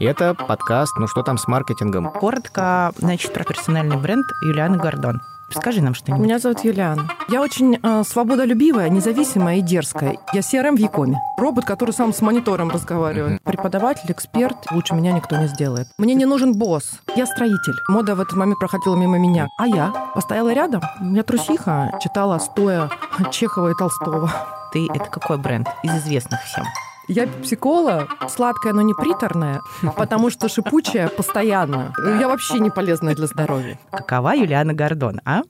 И это подкаст «Ну что там с маркетингом?». Коротко, значит, про персональный бренд Юлианы Гордон. Скажи нам что-нибудь. Меня зовут Юлиан. Я очень э, свободолюбивая, независимая и дерзкая. Я CRM в Якоме. Робот, который сам с монитором разговаривает. Преподаватель, эксперт. Лучше меня никто не сделает. Мне не нужен босс. Я строитель. Мода в этот момент проходила мимо меня. А я постояла рядом. У меня трусиха. Читала стоя Чехова и Толстого. Ты это какой бренд? Из известных всем. Я психола, сладкая, но не приторная, потому что шипучая постоянно. Я вообще не полезная для здоровья. Какова Юлиана Гордон, а?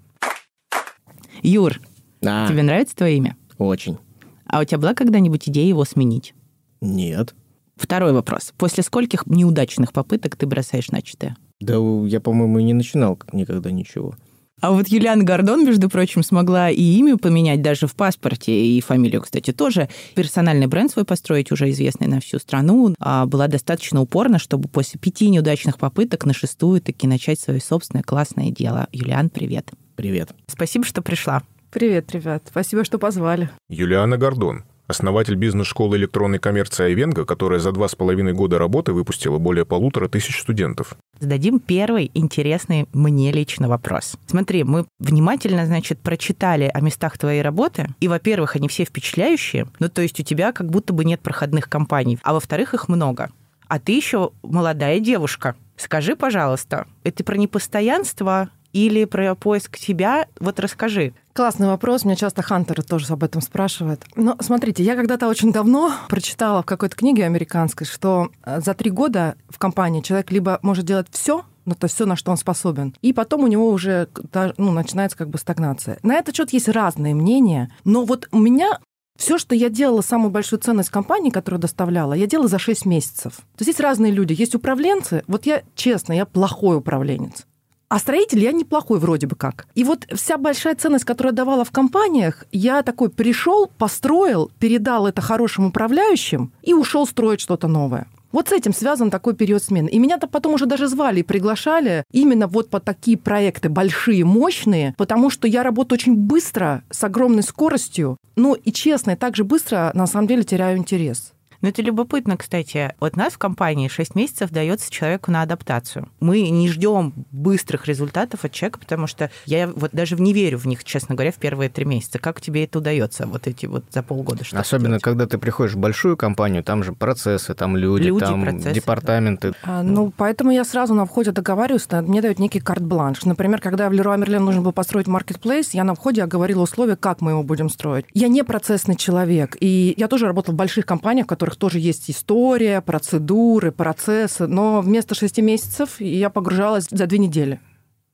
Юр, Да, тебе нравится твое имя? очень. А у тебя была когда-нибудь идея его сменить? Нет. Второй вопрос. После скольких неудачных попыток ты бросаешь начатое? Да я, по-моему, и не начинал никогда ничего. А вот Юлиана Гордон, между прочим, смогла и имя поменять даже в паспорте, и фамилию, кстати, тоже. Персональный бренд свой построить, уже известный на всю страну. А была достаточно упорна, чтобы после пяти неудачных попыток на шестую таки начать свое собственное классное дело. Юлиан, привет. Привет. Спасибо, что пришла. Привет, ребят. Спасибо, что позвали. Юлиана Гордон, основатель бизнес-школы электронной коммерции «Айвенго», которая за два с половиной года работы выпустила более полутора тысяч студентов. Зададим первый интересный мне лично вопрос. Смотри, мы внимательно, значит, прочитали о местах твоей работы, и, во-первых, они все впечатляющие, ну, то есть у тебя как будто бы нет проходных компаний, а во-вторых, их много. А ты еще молодая девушка. Скажи, пожалуйста, это про непостоянство или про поиск себя? Вот расскажи. Классный вопрос. Меня часто хантеры тоже об этом спрашивают. Но смотрите, я когда-то очень давно прочитала в какой-то книге американской, что э, за три года в компании человек либо может делать все, ну, то есть все, на что он способен. И потом у него уже ну, начинается как бы стагнация. На этот счет есть разные мнения, но вот у меня все, что я делала, самую большую ценность компании, которую доставляла, я делала за 6 месяцев. То есть есть разные люди. Есть управленцы. Вот я, честно, я плохой управленец. А строитель я неплохой вроде бы как. И вот вся большая ценность, которую я давала в компаниях, я такой пришел, построил, передал это хорошим управляющим и ушел строить что-то новое. Вот с этим связан такой период смены. И меня-то потом уже даже звали и приглашали именно вот по такие проекты большие, мощные, потому что я работаю очень быстро, с огромной скоростью, ну и честно, и так же быстро на самом деле теряю интерес. Ну, это любопытно, кстати. Вот нас в компании 6 месяцев дается человеку на адаптацию. Мы не ждем быстрых результатов от человека, потому что я вот даже не верю в них, честно говоря, в первые три месяца. Как тебе это удается, вот эти вот за полгода? Что Особенно, когда ты приходишь в большую компанию, там же процессы, там люди, Люди, там процессы, департаменты. А, Ну, поэтому я сразу на входе договариваюсь, да, мне дают некий карт-бланш. Например, когда в Леруа Мерлен нужно было построить маркетплейс, я на входе оговорила условия, как мы его будем строить. Я не процессный человек, и я тоже работала в больших компаниях, в которых тоже есть история, процедуры, процессы, но вместо шести месяцев я погружалась за две недели.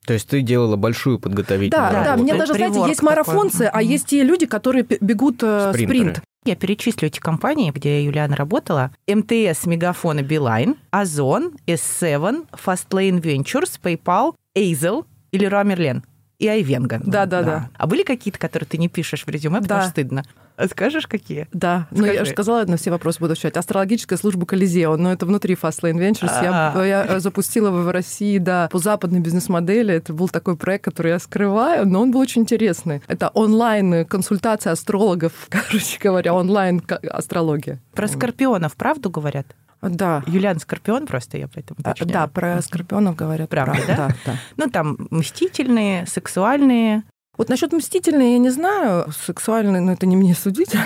То есть ты делала большую подготовительную Да, да, работу. мне даже, знаете, есть марафонцы, такой. а есть те люди, которые бегут э, Спринтеры. спринт. Я перечислю эти компании, где Юлиана работала. МТС, Мегафон и Билайн, Озон, S7, Fastlane Ventures, PayPal, Эйзел или Руа Мерлен. И Айвенго. Да-да-да. А были какие-то, которые ты не пишешь в резюме, потому Да. что стыдно? Скажешь, какие? Да, ну я Скажи. же сказала, на все вопросы буду отвечать. Астрологическая служба Колизео, но это внутри Fastlane Ventures. Я, А. я э, запустила в России, да, по западной бизнес-модели. Это был такой проект, который я скрываю, но он был очень интересный. Это онлайн-консультация астрологов, короче говоря, онлайн-астрология. Про скорпионов правду говорят? Да. Юлиан Скорпион просто, я поэтому А, уточняю. Да, про скорпионов говорят. Правда, да? Да, да. Ну, там мстительные, сексуальные. Вот насчет мстительной я не знаю, сексуальной, но это не мне судить.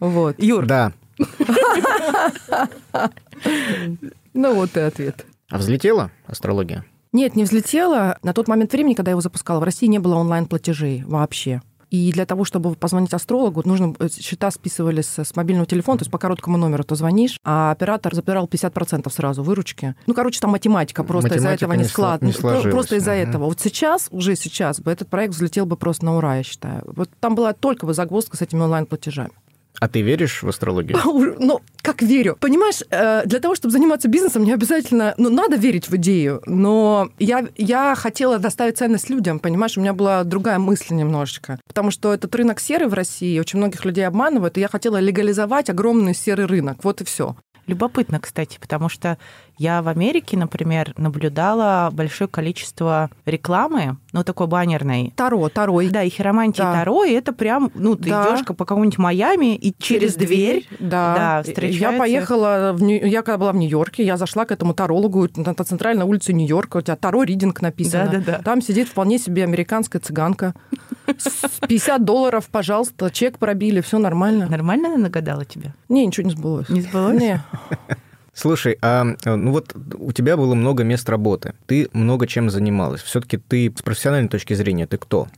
Вот. Юр, Да. Ну вот и ответ. А взлетела астрология? Нет, не взлетела. На тот момент времени, когда я его запускала, в России не было онлайн-платежей вообще. И для того, чтобы позвонить астрологу, нужно э, счета списывались с, с мобильного телефона, то есть по короткому номеру ты звонишь, а оператор забирал 50% сразу выручки. Ну, короче, там математика просто из-за Математика этого не не складно. не сложилась. Просто из-за Мгм. этого. Вот сейчас, уже сейчас бы этот проект взлетел бы просто на ура, я считаю. Вот там была только бы загвоздка с этими онлайн-платежами. А ты веришь в астрологию? Ну, как верю. Понимаешь, э, для того, чтобы заниматься бизнесом, не обязательно... Ну, надо верить в идею, но я, я хотела доставить ценность людям, понимаешь? У меня была другая мысль немножечко. Потому что этот рынок серый в России, очень многих людей обманывают, и я хотела легализовать огромный серый рынок. Вот и все. Любопытно, кстати, потому что я в Америке, например, наблюдала большое количество рекламы, ну, такой баннерной. Таро, Таро. Да, и хиромантия Да. Таро, и это прям, ну, ты Да. идешь по какому-нибудь Майами, и через, дверь, да. да, Я встречается- поехала, в Нью- я когда была в Нью-Йорке, я зашла к этому тарологу на, центральной улице Нью-Йорка, у тебя Таро Ридинг написано. Да-да-да. Там сидит вполне себе американская цыганка. С 50 долларов, пожалуйста, чек пробили, все нормально. Нормально она нагадала тебя? Не, ничего не сбылось. Не сбылось? Не. Слушай, а ну вот у тебя было много мест работы, ты много чем занималась. Все-таки ты с профессиональной точки зрения, ты кто?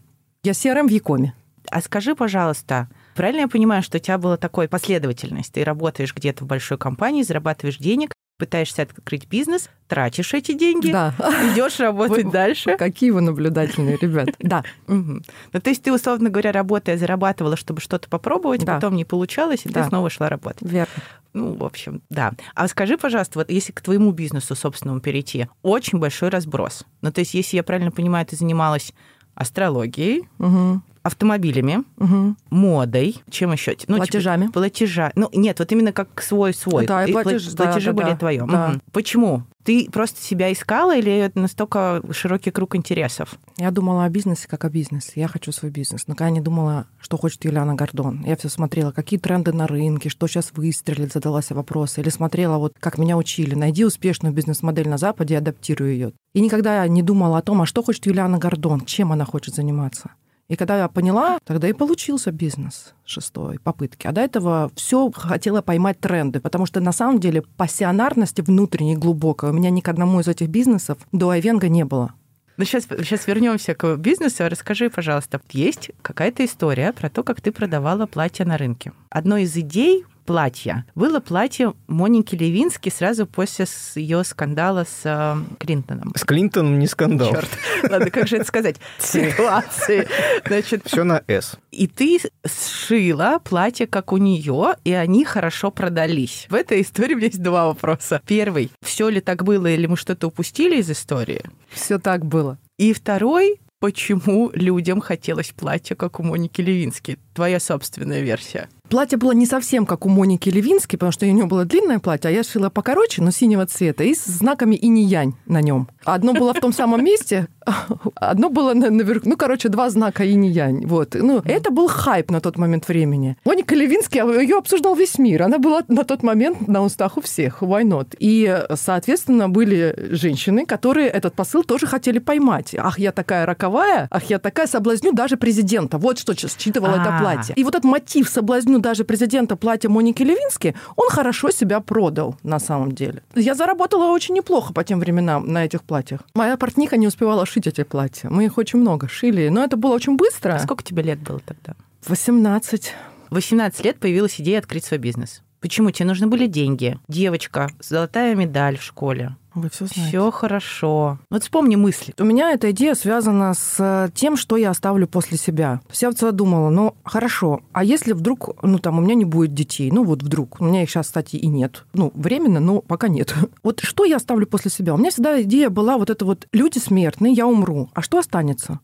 Я CRM в Якоме. А скажи, пожалуйста, правильно я понимаю, что у тебя была такой последовательность? Ты работаешь где-то в большой компании, зарабатываешь денег, пытаешься открыть бизнес, тратишь эти деньги, Да. идешь работать Вы- дальше. Какие вы наблюдательные, ребят. Да. Ну, то есть ты, условно говоря, работая, зарабатывала, чтобы что-то попробовать, потом не получалось, и ты снова шла работать. Верно. Ну, в общем, да. А скажи, пожалуйста, вот если к твоему бизнесу собственному перейти, очень большой разброс. Ну, то есть, если я правильно понимаю, ты занималась астрологией, Мгм. автомобилями, Мгм. модой, чем еще? Ну, Платежами. Типа, платежа. Ну, нет, вот именно как свой-свой. Да, и платеж, платежи да, были да. твоем. Да. Почему? Ты просто себя искала или это настолько широкий круг интересов? Я думала о бизнесе как о бизнесе. Я хочу свой бизнес. Но я не думала, что хочет Юлиана Гордон. Я все смотрела, какие тренды на рынке, что сейчас выстрелит, задала себе вопросы. Или смотрела, вот как меня учили, найди успешную бизнес-модель на Западе и адаптируй ее. И никогда не думала о том, а что хочет Юлиана Гордон, чем она хочет заниматься. И когда я поняла, тогда и получился бизнес шестой попытки. А до этого все хотела поймать тренды, потому что на самом деле пассионарности внутренней глубокой у меня ни к одному из этих бизнесов до Айвенга не было. Ну, сейчас, сейчас вернемся к бизнесу. Расскажи, пожалуйста, есть какая-то история про то, как ты продавала платья на рынке. Одной из идей платья было платье Моники Левински сразу после ее скандала с э, Клинтоном. С Клинтоном не скандал. Черт. Ладно, как же это сказать? Ситуации. Значит, Все на «С». и ты сшила платье, как у нее, и они хорошо продались. В этой истории у меня есть два вопроса. Первый, все ли так было, или мы что-то упустили из истории? Все так было. И второй, почему людям хотелось платье, как у Моники Левински? Твоя собственная версия. Платье было не совсем как у Моники Левински, потому что у нее было длинное платье, а я шила покороче, но синего цвета, и с знаками инь-янь на нем. Одно было в том самом месте, одно было на- наверху. Ну, короче, два знака инь-янь. Вот. Ну, это был хайп на тот момент времени. Моника Левински, ее обсуждал весь мир. Она была на тот момент на устах у всех. Why not? И, соответственно, были женщины, которые этот посыл тоже хотели поймать. Ах, я такая роковая, ах, я такая соблазню даже президента. Вот что считывало это А. платье. И вот этот мотив соблазню даже президента платья Моники Левински, он хорошо себя продал на самом деле. Я заработала очень неплохо по тем временам на этих платьях. Моя портниха не успевала шить эти платья. Мы их очень много шили, но это было очень быстро. А сколько тебе лет было тогда? 18. В 18 лет появилась идея открыть свой бизнес. Почему? Тебе нужны были деньги. Девочка, золотая медаль в школе. Вы все знаете. Все хорошо. Вот вспомни мысли. У меня эта идея связана с тем, что я оставлю после себя. То есть я вот всегда думала, ну, хорошо, а если вдруг, ну, там, у меня не будет детей, ну, вот вдруг, у меня их сейчас, кстати, и нет. Ну, временно, но пока нет. Вот что я оставлю после себя? У меня всегда идея была вот это вот, люди смертные, я умру, а что останется?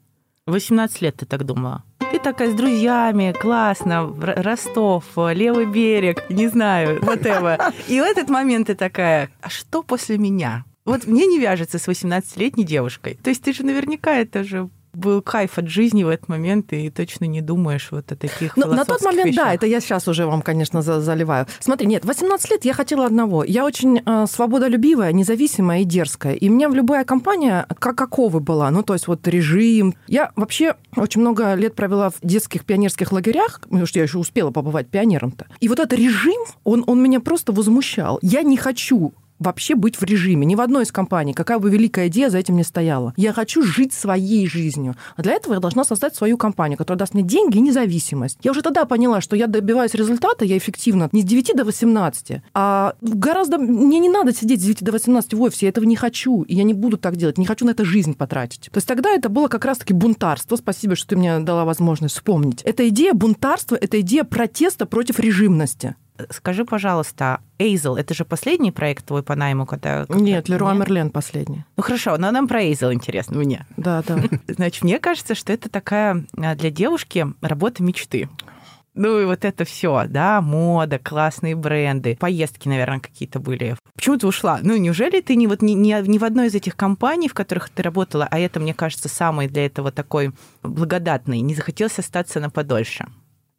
18 лет ты так думала. Ты такая с друзьями, классно, Ростов, левый берег, не знаю, whatever. И в этот момент ты такая, а что после меня? Вот мне не вяжется с 18-летней девушкой. То есть ты же наверняка это же был кайф от жизни в этот момент, и точно не думаешь вот о таких Ну, на тот момент, да, вещах. это я сейчас уже вам, конечно, за- заливаю. Смотри, нет, 18 лет я хотела одного. Я очень э, свободолюбивая, независимая и дерзкая. И мне в любая компания как каковы была. Ну, то есть вот режим. Я вообще очень много лет провела в детских пионерских лагерях, потому что я еще успела побывать пионером-то. И вот этот режим, он, он меня просто возмущал. Я не хочу вообще быть в режиме. Ни в одной из компаний, какая бы великая идея за этим не стояла. Я хочу жить своей жизнью. А для этого я должна создать свою компанию, которая даст мне деньги и независимость. Я уже тогда поняла, что я добиваюсь результата, я эффективно не с 9 до 18, а гораздо... Мне не надо сидеть с 9 до 18 в офисе, я этого не хочу, и я не буду так делать, не хочу на это жизнь потратить. То есть тогда это было как раз-таки бунтарство. Спасибо, что ты мне дала возможность вспомнить. Это идея бунтарства, это идея протеста против режимности. Скажи, пожалуйста, Эйзел, это же последний проект твой по найму, когда... когда- Нет, Леруа? Мерлен последний. Ну хорошо, но нам про Эйзел интересно мне. Да, да. Значит, мне кажется, что это такая а, для девушки работа мечты. Ну и вот это все, да, мода, классные бренды, поездки, наверное, какие-то были. Почему ты ушла? Ну, неужели ты не, вот, ни, ни, ни в одной из этих компаний, в которых ты работала, а это, мне кажется, самый для этого такой благодатный, не захотелось остаться на подольше?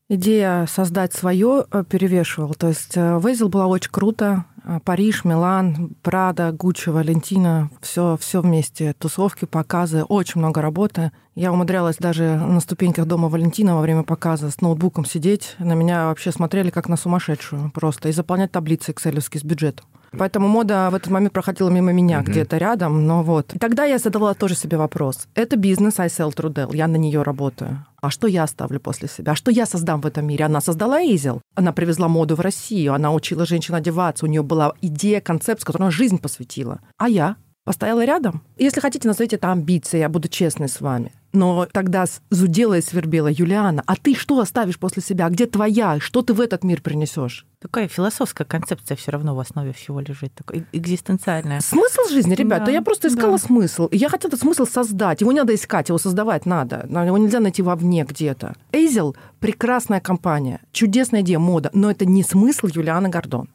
Идея создать свое э, перевешивала. То есть э, Вейзел была очень круто. Э, Париж, Милан, Прада, Гуччи, Валентина, все, все вместе. Тусовки, показы, очень много работы. Я умудрялась даже на ступеньках дома Валентина во время показа с ноутбуком сидеть. На меня вообще смотрели как на сумасшедшую просто. И заполнять таблицы экселевские с бюджетом. Поэтому мода в этот момент проходила мимо меня mm-hmm. где-то рядом, но вот. И тогда я задавала тоже себе вопрос. Это бизнес I sell Trudel, я на нее работаю. А что я оставлю после себя? А что я создам в этом мире? Она создала Эйзел. Она привезла моду в Россию. Она учила женщин одеваться. У нее была идея, концепт, с которой она жизнь посвятила. А я? Постояла рядом. Если хотите, назовите это амбицией, я буду честной с вами. Но тогда зудела и свербела Юлиана. А ты что оставишь после себя? Где твоя? Что ты в этот мир принесешь? Такая философская концепция все равно в основе всего лежит, такая экзистенциальная. Смысл жизни, ребята, да, я просто искала да. смысл. Я хотела этот смысл создать. Его не надо искать, его создавать надо. Его нельзя найти вовне где-то. Эйзел – прекрасная компания, чудесная идея, мода, но это не смысл Юлианы Гордон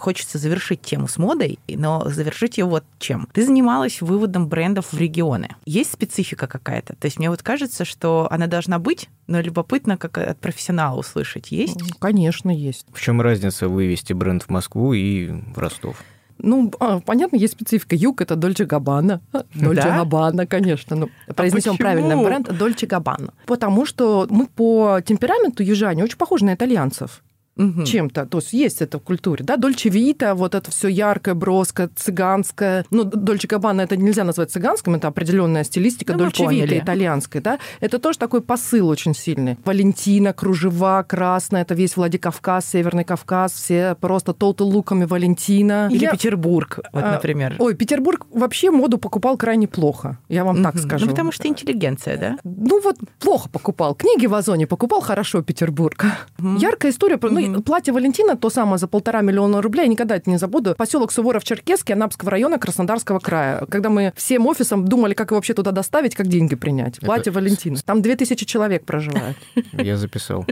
хочется завершить тему с модой, но завершить ее вот чем. Ты занималась выводом брендов в регионы. Есть специфика какая-то? То есть мне вот кажется, что она должна быть, но любопытно, как от профессионала услышать. Есть? Конечно, есть. В чем разница вывести бренд в Москву и в Ростов? Ну, а, понятно, есть специфика. Юг это Дольче Габбана. Дольче да? Габбана, конечно. Ну, а произнесем правильный бренд Дольче Габбана. Потому что мы по темпераменту южане очень похожи на итальянцев угу. чем-то. То есть есть это в культуре, да, Дольче Вита, вот это все яркое, броское, цыганское. Ну, Дольче Габбана это нельзя назвать цыганским, это определенная стилистика ну, Дольче Вита итальянская, да. Это тоже такой посыл очень сильный. Валентина, кружева, красная, это весь Владикавказ, Северный Кавказ, все просто толты луками Валентина. Или я... Петербург, вот, а, например. Ой, Петербург вообще моду покупал крайне плохо, я вам угу. так скажу. Ну, потому что интеллигенция, да? Ну, вот плохо покупал. Книги в Озоне покупал хорошо Петербург. Угу. Яркая история, про... платье Валентина, то самое за полтора миллиона рублей, я никогда это не забуду. Поселок Суворов-Черкесский, Анапского района, Краснодарского края. Когда мы всем офисом думали, как вообще туда доставить, как деньги принять. Платье это... Валентина. Там 2000 человек проживает. Я записал.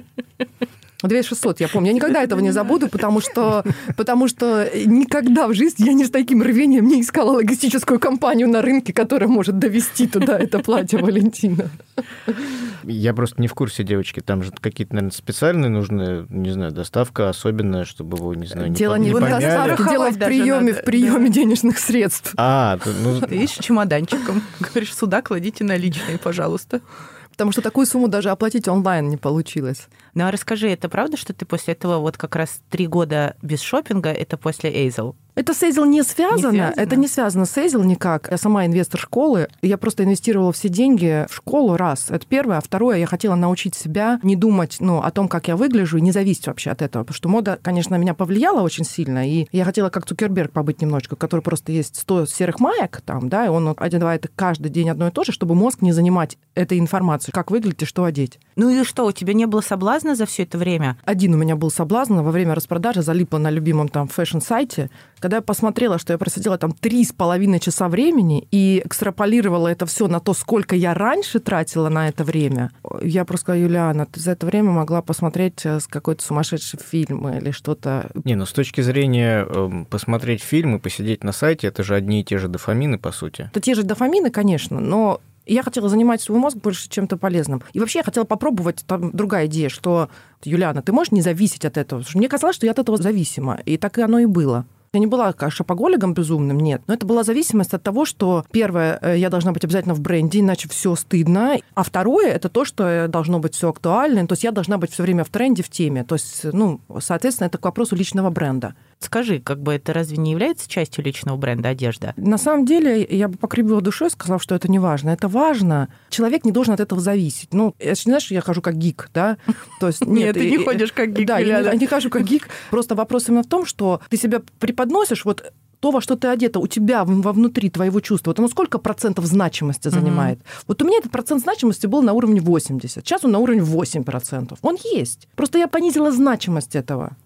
2600, я помню. Я никогда этого не забуду, потому что, потому что никогда в жизни я не с таким рвением не искала логистическую компанию на рынке, которая может довести туда это платье Валентина. Я просто не в курсе, девочки. Там же какие-то, наверное, специальные нужны, не знаю, доставка особенная, чтобы его, не знаю, Дело не, не в доставке, дело в приеме, в приеме денежных средств. А, ну... Ты видишь, чемоданчиком. Говоришь, сюда кладите наличные, пожалуйста. Потому что такую сумму даже оплатить онлайн не получилось. Ну а расскажи, это правда, что ты после этого вот как раз три года без шопинга, это после Эйзел? Это с Эйзел не связано. не связано. Это не связано с Эйзел никак. Я сама инвестор школы. Я просто инвестировала все деньги в школу раз. Это первое. А второе, я хотела научить себя не думать ну, о том, как я выгляжу, и не зависеть вообще от этого. Потому что мода, конечно, меня повлияла очень сильно. И я хотела как Цукерберг побыть немножечко, который просто есть 100 серых маек там, да, и он одевает каждый день одно и то же, чтобы мозг не занимать этой информацией, как выглядеть и что одеть. Ну и что, у тебя не было соблазна за все это время? Один у меня был соблазн во время распродажи, залипла на любимом там фэшн-сайте, когда я посмотрела, что я просидела там три с половиной часа времени и экстраполировала это все на то, сколько я раньше тратила на это время, я просто сказала, Юлиана, ты за это время могла посмотреть э, какой-то сумасшедший фильм или что-то. Не, ну с точки зрения э, посмотреть фильм и посидеть на сайте, это же одни и те же дофамины, по сути. Это те же дофамины, конечно, но я хотела занимать свой мозг больше чем-то полезным. И вообще я хотела попробовать, там другая идея, что, Юлиана, ты можешь не зависеть от этого? Потому что мне казалось, что я от этого зависима. И так и оно и было. Я не была шопоголиком безумным, нет. Но это была зависимость от того, что первое, э, я должна быть обязательно в бренде, иначе все стыдно. А второе, это то, что должно быть все актуально. То есть я должна быть все время в тренде, в теме. То есть, ну, соответственно, это к вопросу личного бренда. Скажи, как бы это разве не является частью личного бренда одежда? На самом деле, я бы покривила душой, сказав, что это не важно. Это важно. Человек не должен от этого зависеть. Ну, это не знаешь, я хожу как гик, да? То есть, нет, ты не ходишь как гик. Да, я не хожу как гик. Просто вопрос именно в том, что ты себя преподносишь вот то, во что ты одета, у тебя вовнутри твоего чувства, вот оно сколько процентов значимости занимает? Mm-hmm. Вот у меня этот процент значимости был на уровне 80, сейчас он на уровне 8 процентов. Он есть. Просто я понизила значимость этого.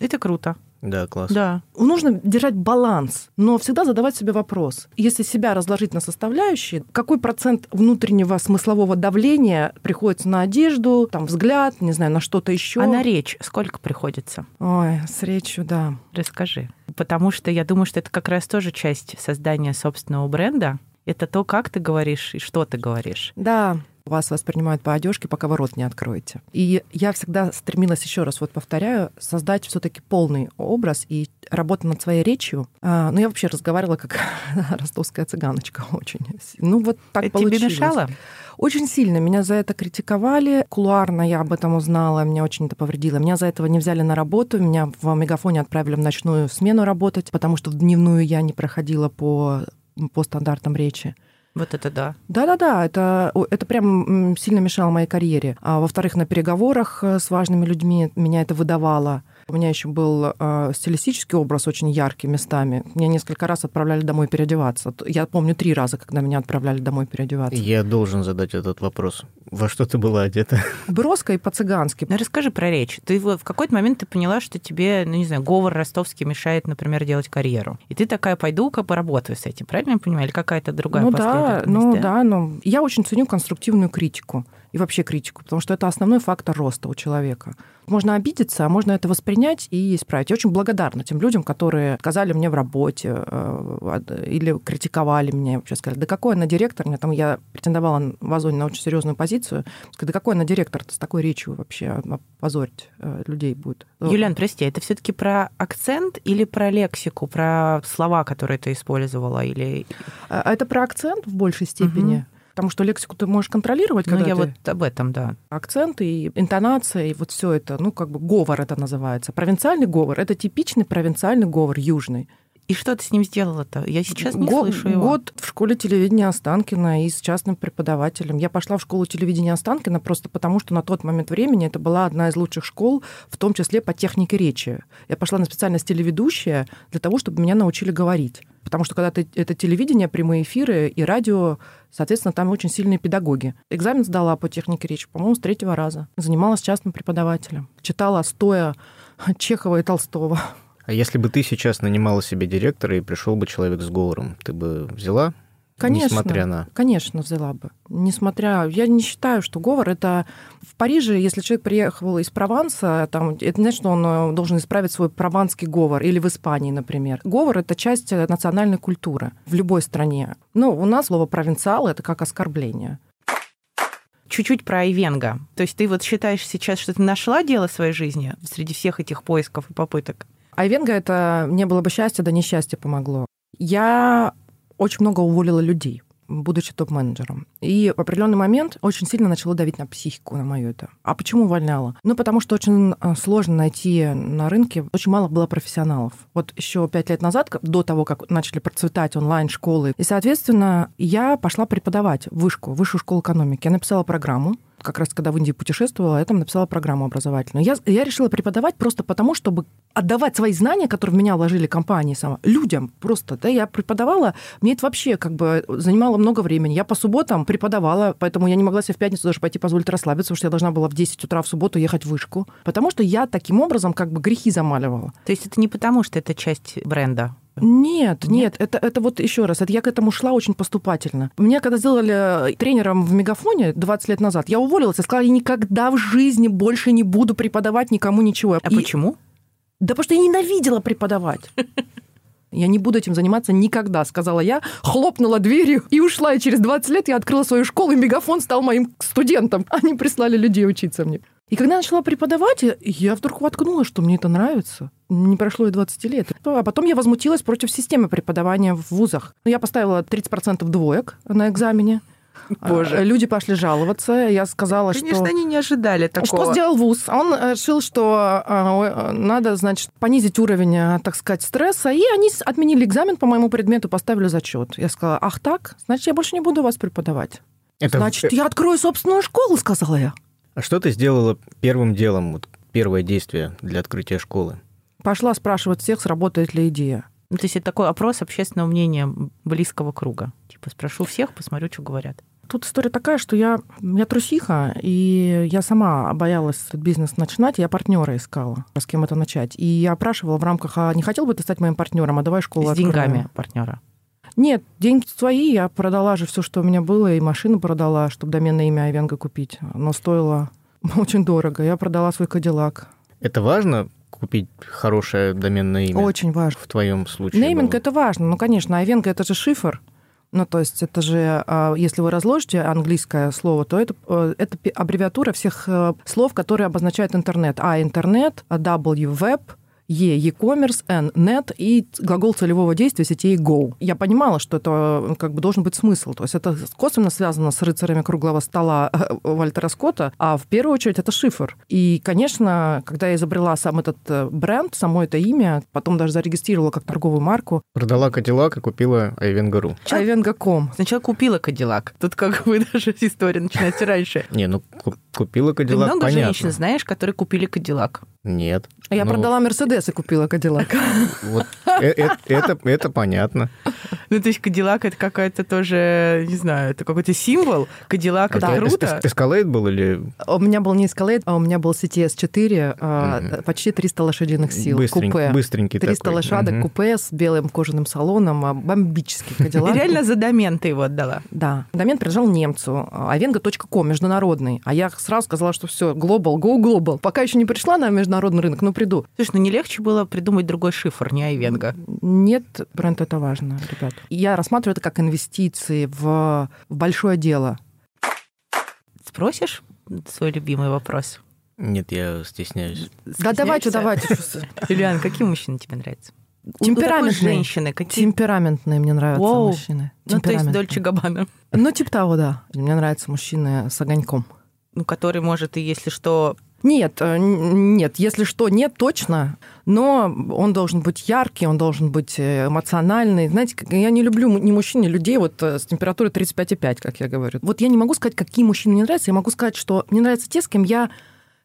Это круто. Да, класс. Да. Нужно держать баланс, но всегда задавать себе вопрос. Если себя разложить на составляющие, какой процент внутреннего смыслового давления приходится на одежду, там, взгляд, не знаю, на что-то еще. А на речь сколько приходится? Ой, с речью, да. Расскажи. Потому что я думаю, что это как раз тоже часть создания собственного бренда. Это то, как ты говоришь и что ты говоришь. Да, вас воспринимают по одежке, пока вы рот не откроете. И я всегда стремилась, еще раз вот повторяю, создать все-таки полный образ и работа над своей речью. А, ну, я вообще разговаривала как ростовская цыганочка очень. Ну, вот так это получилось. тебе мешало? Очень сильно. Меня за это критиковали. Кулуарно я об этом узнала, меня очень это повредило. Меня за этого не взяли на работу, меня в Мегафоне отправили в ночную смену работать, потому что в дневную я не проходила по, по стандартам речи. Вот это да. Да-да-да, это, это прям сильно мешало моей карьере. А во-вторых, на переговорах э, с важными людьми меня это выдавало. У меня еще был э, стилистический образ очень яркий местами. Меня несколько раз отправляли домой переодеваться. Я помню три раза, когда меня отправляли домой переодеваться. Я должен задать этот вопрос. Во что ты была одета? Броско и по-цыгански. Ну, расскажи про речь. Ты в какой-то момент ты поняла, что тебе, ну, не знаю, говор ростовский мешает, например, делать карьеру. И ты такая, пойду-ка поработаю с этим. Правильно я понимаю? Или какая-то другая ну, да, ну да? да, но я очень ценю конструктивную критику и вообще критику, потому что это основной фактор роста у человека. Можно обидеться, а можно это воспринять и исправить. Я очень благодарна тем людям, которые сказали мне в работе э, или критиковали меня, вообще сказали, да какой она директор, мне там я претендовала в Озоне на очень серьезную позицию, сказали, да какой она директор с такой речью вообще позорить э, людей будет. Юлиан, прости, это все таки про акцент или про лексику, про слова, которые ты использовала? Или... А, это про акцент в большей степени. Угу потому что лексику ты можешь контролировать, ну, когда я ты... вот об этом, да. Акцент и интонация, и вот все это, ну, как бы говор это называется. Провинциальный говор — это типичный провинциальный говор, южный. И что ты с ним сделала-то? Я сейчас не год, слышу его. Год в школе телевидения Останкина и с частным преподавателем. Я пошла в школу телевидения Останкина просто потому, что на тот момент времени это была одна из лучших школ, в том числе по технике речи. Я пошла на специальность телеведущая для того, чтобы меня научили говорить. Потому что когда ты, это телевидение, прямые эфиры и радио, соответственно, там очень сильные педагоги. Экзамен сдала по технике речи, по-моему, с третьего раза. Занималась частным преподавателем. Читала стоя Чехова и Толстого. А если бы ты сейчас нанимала себе директора и пришел бы человек с говором, ты бы взяла? Конечно, несмотря на... конечно, взяла бы. Несмотря... Я не считаю, что говор — это... В Париже, если человек приехал из Прованса, там, это значит, что он э, должен исправить свой прованский говор. Или в Испании, например. Говор — это часть э, национальной культуры в любой стране. Но у нас слово «провинциал» — это как оскорбление чуть-чуть про Айвенга. То есть ты вот считаешь сейчас, что ты нашла дело в своей жизни среди всех этих поисков и попыток? Айвенга — это не было бы счастья, да несчастье помогло. Я очень много уволила людей будучи топ-менеджером. И в определенный момент очень сильно начало давить на психику, на мою это. А почему увольняла? Ну, потому что очень э, сложно найти на рынке, очень мало было профессионалов. Вот еще пять лет назад, до того, как начали процветать онлайн-школы, и, соответственно, я пошла преподавать в вышку, высшую школу экономики. Я написала программу, как раз когда в Индии путешествовала, я там написала программу образовательную. Я, я решила преподавать просто потому, чтобы отдавать свои знания, которые в меня вложили компании сама, людям просто. Да, я преподавала, мне это вообще как бы занимало много времени. Я по субботам преподавала, поэтому я не могла себе в пятницу даже пойти позволить расслабиться, потому что я должна была в 10 утра в субботу ехать в вышку. Потому что я таким образом как бы грехи замаливала. То есть это не потому, что это часть бренда? Нет, нет, нет, это, это вот еще раз, это я к этому шла очень поступательно. Меня когда сделали тренером в Мегафоне 20 лет назад, я уволилась и сказала, я никогда в жизни больше не буду преподавать никому ничего. А и... почему? Да потому что я ненавидела преподавать. Я не буду этим заниматься никогда, сказала я, хлопнула дверью и ушла. И через 20 лет я открыла свою школу, и Мегафон стал моим студентом. Они прислали людей учиться мне. И когда я начала преподавать, я вдруг воткнула, что мне это нравится. Не прошло и 20 лет. А потом я возмутилась против системы преподавания в вузах. Я поставила 30% двоек на экзамене. Боже. А, люди пошли жаловаться. Я сказала, Конечно, что... они не ожидали такого. Что сделал ВУЗ? Он решил, что а, надо, значит, понизить уровень, а, так сказать, стресса, и они отменили экзамен по моему предмету, поставили зачет. Я сказала, ах так? Значит, я больше не буду вас преподавать. Это... Значит, я открою собственную школу, сказала я. А что ты сделала первым делом, вот первое действие для открытия школы? Пошла спрашивать всех, сработает ли идея. Ну, то есть это такой опрос общественного мнения близкого круга. Типа спрошу всех, посмотрю, что говорят. Тут история такая, что я, я трусиха, и я сама боялась этот бизнес начинать, я партнера искала, с кем это начать. И я опрашивала в рамках, а не хотел бы ты стать моим партнером, а давай школу С откроем. деньгами партнера. Нет, деньги свои, я продала же все, что у меня было, и машину продала, чтобы доменное имя Айвенга купить. Но стоило очень дорого. Я продала свой Кадиллак. Это важно купить хорошее доменное имя? Очень важно. В твоем случае. Нейминг было? это важно. Ну, конечно, Айвенга это же шифр. Ну, то есть это же, а, если вы разложите английское слово, то это, э, это аббревиатура всех э, слов, которые обозначают интернет. А интернет, W веб, Е e-commerce, N net и глагол целевого действия сетей go. Я понимала, что это как бы должен быть смысл. То есть это косвенно связано с рыцарями круглого стола э, Вальтера Скотта, а в первую очередь это шифр. И, конечно, когда я изобрела сам этот э, бренд, само это имя, потом даже зарегистрировала как торговую марку, Продала Кадиллак и купила Айвенгару. Айвенга.ком. Сначала купила Кадиллак. Тут как бы даже история начинается раньше. Не, ну ку- купила Кадиллак, много понятно. женщин знаешь, которые купили Кадиллак? Нет. Я Ну, продала Мерседес и купила Кадиллак. Вот э- э- это, это понятно. Ну, то есть Кадиллак это какая-то тоже, не знаю, это какой-то символ. Кадиллак это Это круто. эс- эскалейт был или У меня был не Escalade, а у меня был CTS-4, а, почти 300 лошадиных сил, купе. быстренький 300 такой? лошадок, купе с белым кожаным салоном, а, бомбический Кадиллак. И реально за домен ты его отдала. Да. Домен принадлежал немцу, avenga.com, международный. А я сразу сказала, что все, global, go global. Пока еще не пришла на международный рынок, но приду. Слушай, ну не легче было придумать другой шифр, не Айвенга. Нет, бренд это важно, ребят. Я рассматриваю это как инвестиции в, в большое дело. Спросишь свой любимый вопрос? Нет, я стесняюсь. Да давайте, давайте. Юлиан, какие мужчины тебе нравятся? У Темпераментные. женщины, какие... Темпераментные мне нравятся Воу. мужчины. Ну, то есть. Дольче Габбана. Ну, типа того, да. Мне нравятся мужчины с огоньком. Ну, который может и если что... Нет, э, нет, если что, нет, точно, но он должен быть яркий, он должен быть э, эмоциональный. Знаете, я не люблю ни мужчин, ни людей вот э, с температурой 35,5, как я говорю. Вот я не могу сказать, какие мужчины мне нравятся, я могу сказать, что мне нравятся те, с кем я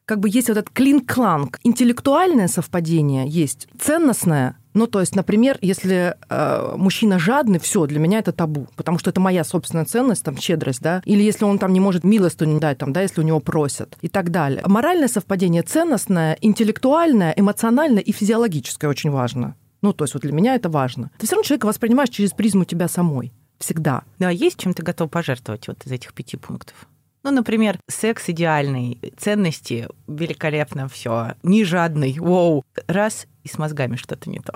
как бы есть вот этот клин-кланг. Интеллектуальное совпадение есть, ценностное. Ну, то есть, например, если э, мужчина жадный, все, для меня это табу, потому что это моя собственная ценность, там, щедрость, да, или если он там не может милостыню дать, там, да, если у него просят и так далее. Моральное совпадение ценностное, интеллектуальное, эмоциональное и физиологическое очень важно. Ну, то есть, вот для меня это важно. Ты все равно человека воспринимаешь через призму тебя самой. Всегда. Ну, а есть чем ты готов пожертвовать вот из этих пяти пунктов? Ну, например, секс идеальный, ценности великолепно все, не жадный, воу, раз и с мозгами что-то не то.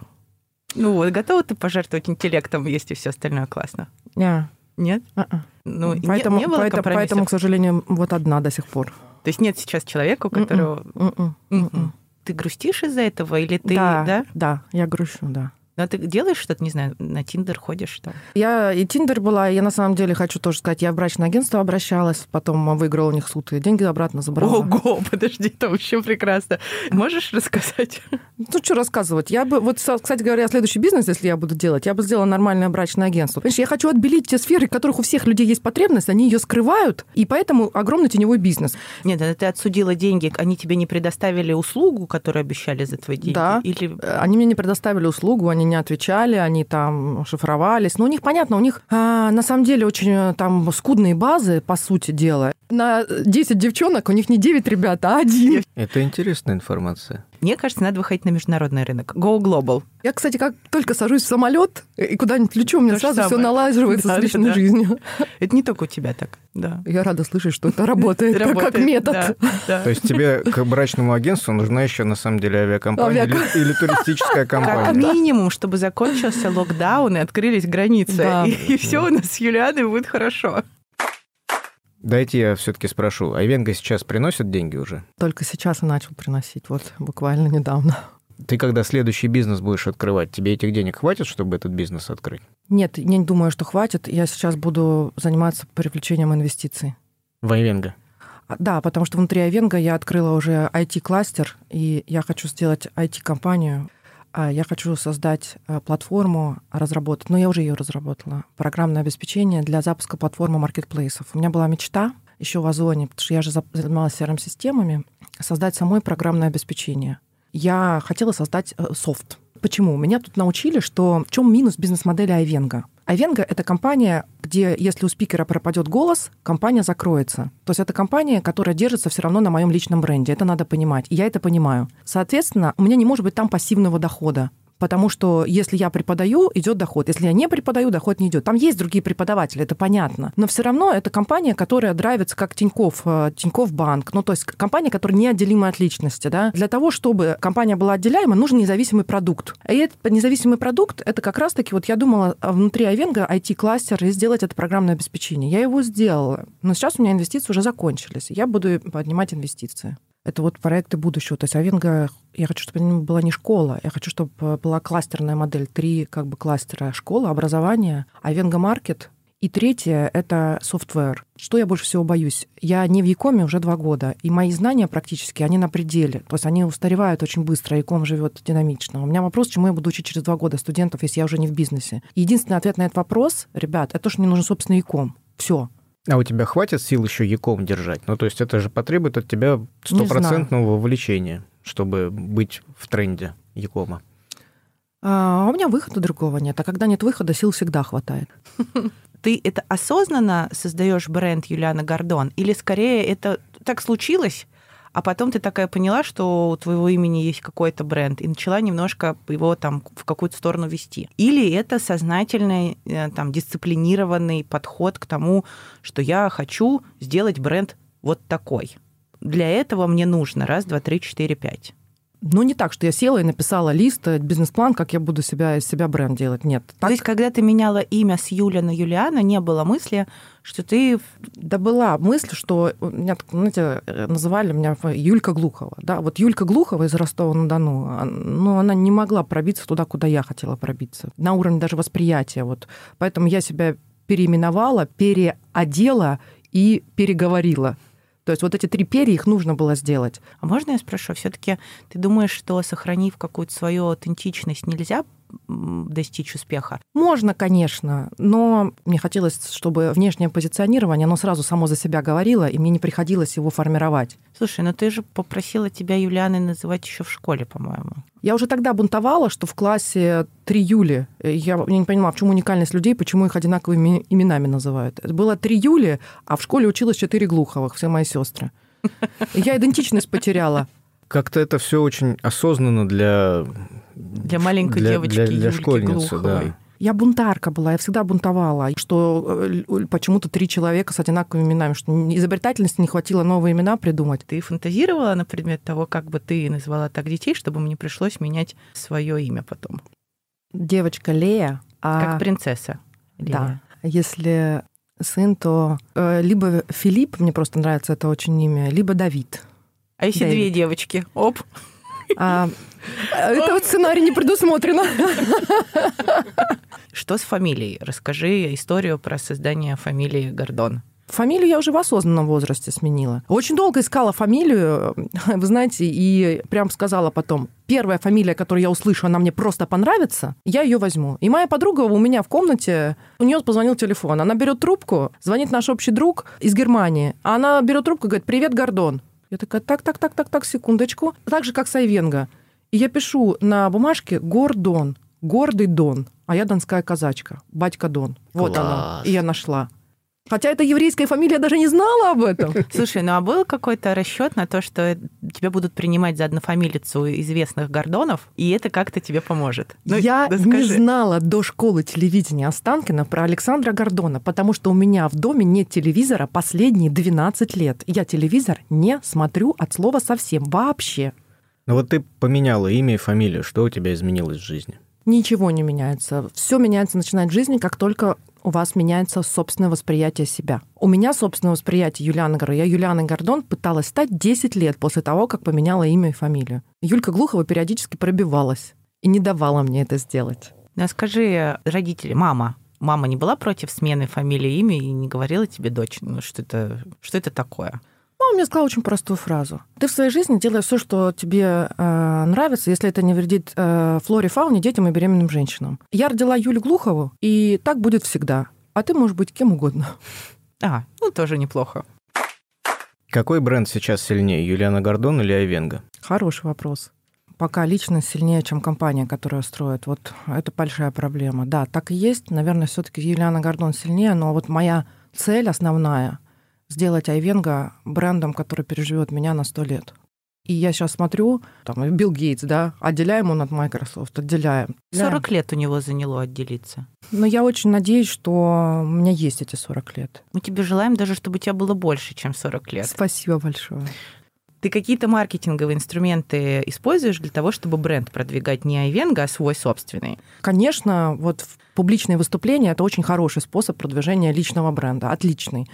Ну вот, готова ты пожертвовать интеллектом, если все остальное классно? Не, Нет? а-а. Ну, не- поэтому, не, было поэтому, поэтому, к сожалению, вот одна до сих пор. То есть нет сейчас человека, у которого... М-м, Мгм. м-м. Ты грустишь из-за этого или ты, да, да? да, я грущу, да. Ну, а ты делаешь что-то, не знаю, на Тиндер ходишь там? Я и Тиндер была, и я на самом деле хочу тоже сказать, я в брачное агентство обращалась, потом выиграла у них суд, и деньги обратно забрала. Ого, подожди, это вообще прекрасно. Можешь рассказать? Ну, что рассказывать? Я бы, вот, кстати говоря, следующий бизнес, если я буду делать, я бы сделала нормальное брачное агентство. Понимаешь, я хочу отбелить те сферы, в которых у всех людей есть потребность, они ее скрывают, и поэтому огромный теневой бизнес. Нет, ты отсудила деньги, они тебе не предоставили услугу, которую обещали за твои деньги? Да. Или Э, Они мне не предоставили услугу, они не отвечали, они там шифровались. Но у них, понятно, у них а, на самом деле очень э, там скудные базы, по сути дела. На 10 девчонок у них не 9 ребят, а один. Это интересная информация. Мне кажется, надо выходить на международный рынок. Go global. Я, кстати, как только сажусь в самолет и куда-нибудь лечу, у меня То сразу все налаживается Да, с личной да. жизнью. Это не только у тебя так. Да. Я рада слышать, что это работает, как- как Работает, метод. да, да. То есть тебе к брачному агентству нужна еще на самом деле авиакомпания Авиаком- или, или туристическая Как компания. минимум, чтобы закончился локдаун и открылись границы. Да. И, все у нас с Юлианой будет хорошо. Дайте я все-таки спрошу. Айвенга сейчас приносит деньги уже? Только сейчас и начал приносить, вот буквально недавно. Ты когда следующий бизнес будешь открывать, тебе этих денег хватит, чтобы этот бизнес открыть? Нет, я не думаю, что хватит. Я сейчас буду заниматься привлечением инвестиций. В Айвенга. А, Да, потому что внутри Айвенга я открыла уже IT-кластер, и я хочу сделать IT-компанию. А Я хочу создать э, платформу, разработать, ну, я уже ее разработала, программное обеспечение для запуска платформы маркетплейсов. У меня была мечта еще в Озоне, потому что я же за- занималась CRM-системами, создать самой программное обеспечение. Я хотела создать э, софт. Почему? Меня тут научили, что в чем минус бизнес-модели Айвенга. Айвенга — это компания, где если у спикера пропадет голос, компания закроется. То есть это компания, которая держится все равно на моем личном бренде. Это надо понимать. И я это понимаю. Соответственно, у меня не может быть там пассивного дохода потому что если я преподаю, идет доход. Если я не преподаю, доход не идет. Там есть другие преподаватели, это понятно. Но все равно это компания, которая драйвится как Тиньков, э, Тиньков банк. Ну, то есть компания, которая неотделима от личности. Да? Для того, чтобы компания была отделяема, нужен независимый продукт. И этот независимый продукт, это как раз-таки, вот я думала внутри Айвенга IT-кластер и сделать это программное обеспечение. Я его сделала. Но сейчас у меня инвестиции уже закончились. Я буду поднимать инвестиции. Это вот проекты будущего. То есть Авенга, я хочу, чтобы это была не школа, я хочу, чтобы была кластерная модель, три как бы кластера школа, образование, Авенга маркет, и третье — это софтвер. Что я больше всего боюсь? Я не в Якоме уже два года, и мои знания практически, они на пределе. То есть они устаревают очень быстро, Яком живет динамично. У меня вопрос, чему я буду учить через два года студентов, если я уже не в бизнесе. единственный ответ на этот вопрос, ребят, это то, что мне нужен собственный Яком. Все. А у тебя хватит сил еще яком держать? Ну, то есть это же потребует от тебя стопроцентного вовлечения, чтобы быть в тренде якома. А, у меня выхода другого нет, а когда нет выхода, сил всегда хватает. Ты это осознанно создаешь бренд Юлиана Гордон, или скорее это так случилось, а потом ты такая поняла, что у твоего имени есть какой-то бренд, и начала немножко его там в какую-то сторону вести. Или это сознательный, э, там, дисциплинированный подход к тому, что я хочу сделать бренд вот такой. Для этого мне нужно раз, два, три, четыре, пять. Ну, не так, что я села и написала лист, э, бизнес-план, как я буду себя, из себя бренд делать. Нет. Так... То есть, когда ты меняла имя с Юля на Юлиана, не было мысли, что ты... Да была мысль, что меня, знаете, э, называли меня Юлька Глухова. Да? Вот Юлька Глухова из Ростова-на-Дону, но ну, она не могла пробиться туда, куда я хотела пробиться. На уровне даже восприятия. Вот. Поэтому я себя переименовала, переодела и переговорила. То есть вот эти три перья, их нужно было сделать. А можно я спрошу, все таки ты думаешь, что сохранив какую-то свою аутентичность, нельзя достичь успеха? Можно, конечно, но мне хотелось, чтобы внешнее позиционирование, оно сразу само за себя говорило, и мне не приходилось его формировать. Слушай, ну ты же попросила тебя Юлианой называть еще в школе, по-моему. Я уже тогда бунтовала, что в классе 3 Юли. Я, я не понимала, в чем уникальность людей, почему их одинаковыми именами называют. Это было 3 Юли, а в школе училось 4 Глуховых, все мои сестры. Я идентичность потеряла. Как-то это все очень осознанно для для маленькой для, девочки для, для школьницы, Глуховой. Да. Я бунтарка была, я всегда бунтовала, что э, почему-то три человека с одинаковыми именами, что изобретательности не хватило новые имена придумать. Ты фантазировала на предмет того, как бы ты назвала так детей, чтобы мне пришлось менять свое имя потом? Девочка Лея. А... Как принцесса. Лея. Да. Если сын, то э, либо Филипп, мне просто нравится это очень имя, либо Давид. А если Дэвид. две девочки? Оп. А, это вот сценарий не предусмотрено. Что с фамилией? Расскажи историю про создание фамилии Гордон. Фамилию я уже в осознанном возрасте сменила. Очень долго искала фамилию, вы знаете, и прям сказала потом, первая фамилия, которую я услышу, она мне просто понравится, я ее возьму. И моя подруга у меня в комнате, у нее позвонил телефон. Она берет трубку, звонит наш общий друг из Германии. А она берет трубку и говорит, привет, Гордон. Я такая, так, так, так, так, так, секундочку. Так же, как Сайвенга. И я пишу на бумажке Гордон, гордый Дон, а я донская казачка, батька Дон. Вот Класс. она. И я нашла. Хотя это еврейская фамилия, даже не знала об этом. Слушай, ну а был какой-то расчет на то, что тебя будут принимать за однофамилицу известных Гордонов, и это как-то тебе поможет? Ну, я да не знала до школы телевидения Останкина про Александра Гордона, потому что у меня в доме нет телевизора последние 12 лет. Я телевизор не смотрю от слова совсем, вообще. Ну вот ты поменяла имя и фамилию. Что у тебя изменилось в жизни? Ничего не меняется. Все меняется, начинает в жизни, как только у вас меняется собственное восприятие себя. У меня собственное восприятие Юлианы Гордон. Я Юлиана Гордон пыталась стать 10 лет после того, как поменяла имя и фамилию. Юлька Глухова периодически пробивалась и не давала мне это сделать. Ну, а скажи, родители, мама, мама не была против смены фамилии имя и не говорила тебе, дочь, ну, что это, что это такое? Мама мне сказала очень простую фразу. Ты в своей жизни делаешь все, что тебе э, нравится, если это не вредит э, флоре, фауне, детям и беременным женщинам. Я родила Юлю Глухову, и так будет всегда. А ты можешь быть кем угодно. А, ну тоже неплохо. Какой бренд сейчас сильнее, Юлиана Гордон или Айвенга? Хороший вопрос. пока личность сильнее, чем компания, которая строит. Вот это большая проблема. Да, так и есть. Наверное, все таки Юлиана Гордон сильнее, но вот моя цель основная — сделать Айвенга брендом, который переживет меня на сто лет. И я сейчас смотрю, там, Билл Гейтс, да, отделяем он от Microsoft, отделяем. 40 лет у него заняло отделиться. Но я очень надеюсь, что у меня есть эти 40 лет. Мы тебе желаем даже, чтобы у тебя было больше, чем 40 лет. Спасибо большое. Ты какие-то маркетинговые инструменты используешь для того, чтобы бренд продвигать не Айвенга, а свой собственный? Конечно, вот публичные выступления – это очень хороший способ продвижения личного бренда, отличный.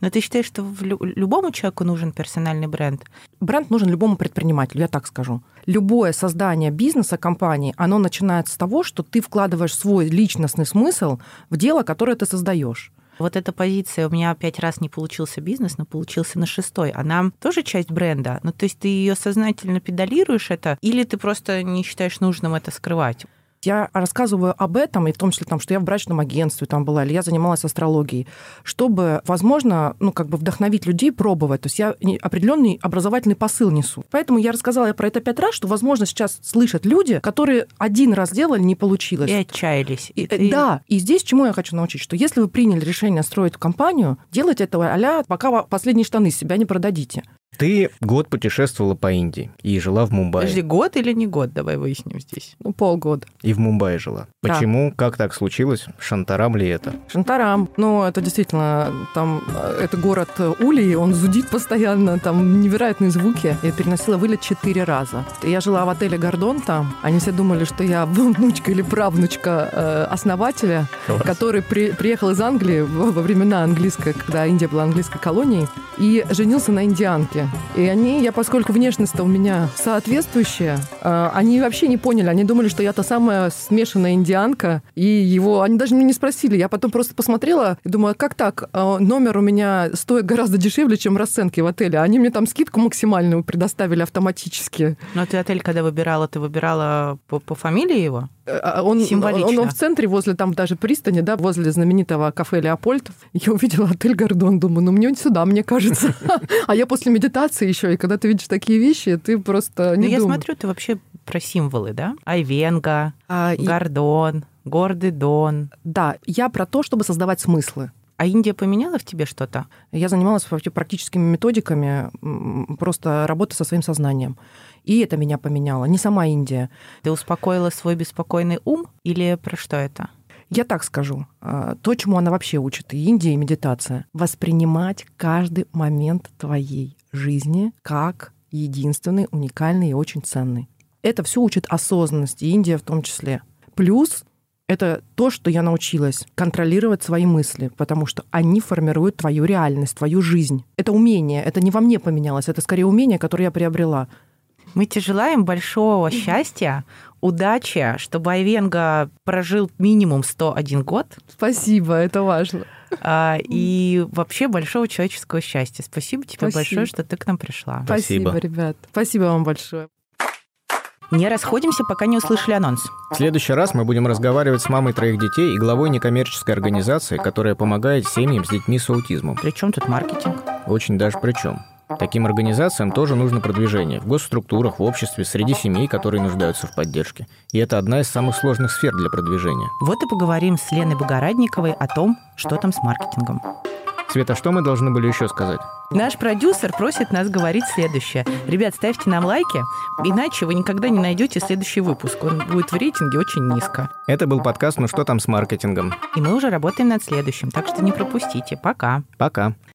Но ты считаешь, что любому человеку нужен персональный бренд? Бренд нужен любому предпринимателю, я так скажу. Любое создание бизнеса, компании, оно начинается с того, что ты вкладываешь свой личностный смысл в дело, которое ты создаешь. Вот эта позиция, у меня пять раз не получился бизнес, но получился на шестой. Она тоже часть бренда? Ну, то есть ты ее сознательно педалируешь это, или ты просто не считаешь нужным это скрывать? Я рассказываю об этом, и в том числе, там, что я в брачном агентстве там была, или я занималась астрологией, чтобы, возможно, ну, как бы вдохновить людей пробовать. То есть я определенный образовательный посыл несу. Поэтому я рассказала про это пять раз, что, возможно, сейчас слышат люди, которые один раз делали, не получилось. И отчаялись. И, и... Да. И здесь чему я хочу научить? Что если вы приняли решение строить компанию, делать этого а пока последние штаны себя не продадите. Ты год путешествовала по Индии и жила в Мумбаи. Подожди, год или не год? Давай выясним здесь. Ну, полгода. И в Мумбаи жила. Да. Почему? Как так случилось? Шантарам ли это? Шантарам. Ну, это действительно, там, э, это город Ули, он зудит постоянно, там невероятные звуки. Я переносила вылет четыре раза. Я жила в отеле Гордон там. Они все думали, что я внучка или правнучка э, основателя, Класс. который при, приехал из Англии во, во времена английской, когда Индия была английской колонией, и женился на индианке. И они, я поскольку внешность-то у меня соответствующая, э, они вообще не поняли. Они думали, что я та самая смешанная индианка. И его, они даже меня не спросили. Я потом просто посмотрела и думаю, как так? Э, номер у меня стоит гораздо дешевле, чем расценки в отеле. Они мне там скидку максимальную предоставили автоматически. Но ты отель, когда выбирала, ты выбирала по, по фамилии его? Э, а он, Символично. Он, он в центре, возле там даже пристани, да, возле знаменитого кафе Леопольд. Я увидела отель Гордон, думаю, ну мне сюда, мне кажется. А я после медитации еще, и когда ты видишь такие вещи, ты просто не Ну я смотрю, ты вообще про символы, да? Айвенга, а, Гордон, Гордый Дон. Да, я про то, чтобы создавать смыслы. А Индия поменяла в тебе что-то? Я занималась практическими методиками, просто работы со своим сознанием. И это меня поменяло, не сама Индия. Ты успокоила свой беспокойный ум или про что это? Я так скажу. А, то, чему она вообще учит, и Индия, и медитация. Воспринимать каждый момент твоей жизни как единственный, уникальный и очень ценный. Это все учит осознанности, Индия в том числе. Плюс это то, что я научилась контролировать свои мысли, потому что они формируют твою реальность, твою жизнь. Это умение, это не во мне поменялось, это скорее умение, которое я приобрела. Мы тебе желаем большого счастья, удачи, чтобы Айвенга прожил минимум 101 год. Спасибо, это важно. А, и вообще большого человеческого счастья. Спасибо тебе Спасибо. большое, что ты к нам пришла. Спасибо, Спасибо ребят. Спасибо вам большое. Не расходимся, пока не услышали анонс. В следующий раз мы будем разговаривать с мамой троих детей и главой некоммерческой организации, которая помогает семьям с детьми с аутизмом. Причем тут маркетинг? Очень даже причем. Таким организациям тоже нужно продвижение в госструктурах, в обществе, среди семей, которые нуждаются в поддержке. И это одна из самых сложных сфер для продвижения. Вот и поговорим с Леной Богородниковой о том, что там с маркетингом. Света, что мы должны были еще сказать? Наш продюсер просит нас говорить следующее. Ребят, ставьте нам лайки, иначе вы никогда не найдете следующий выпуск. Он будет в рейтинге очень низко. Это был подкаст «Ну что там с маркетингом?» И мы уже работаем над следующим, так что не пропустите. Пока. Пока.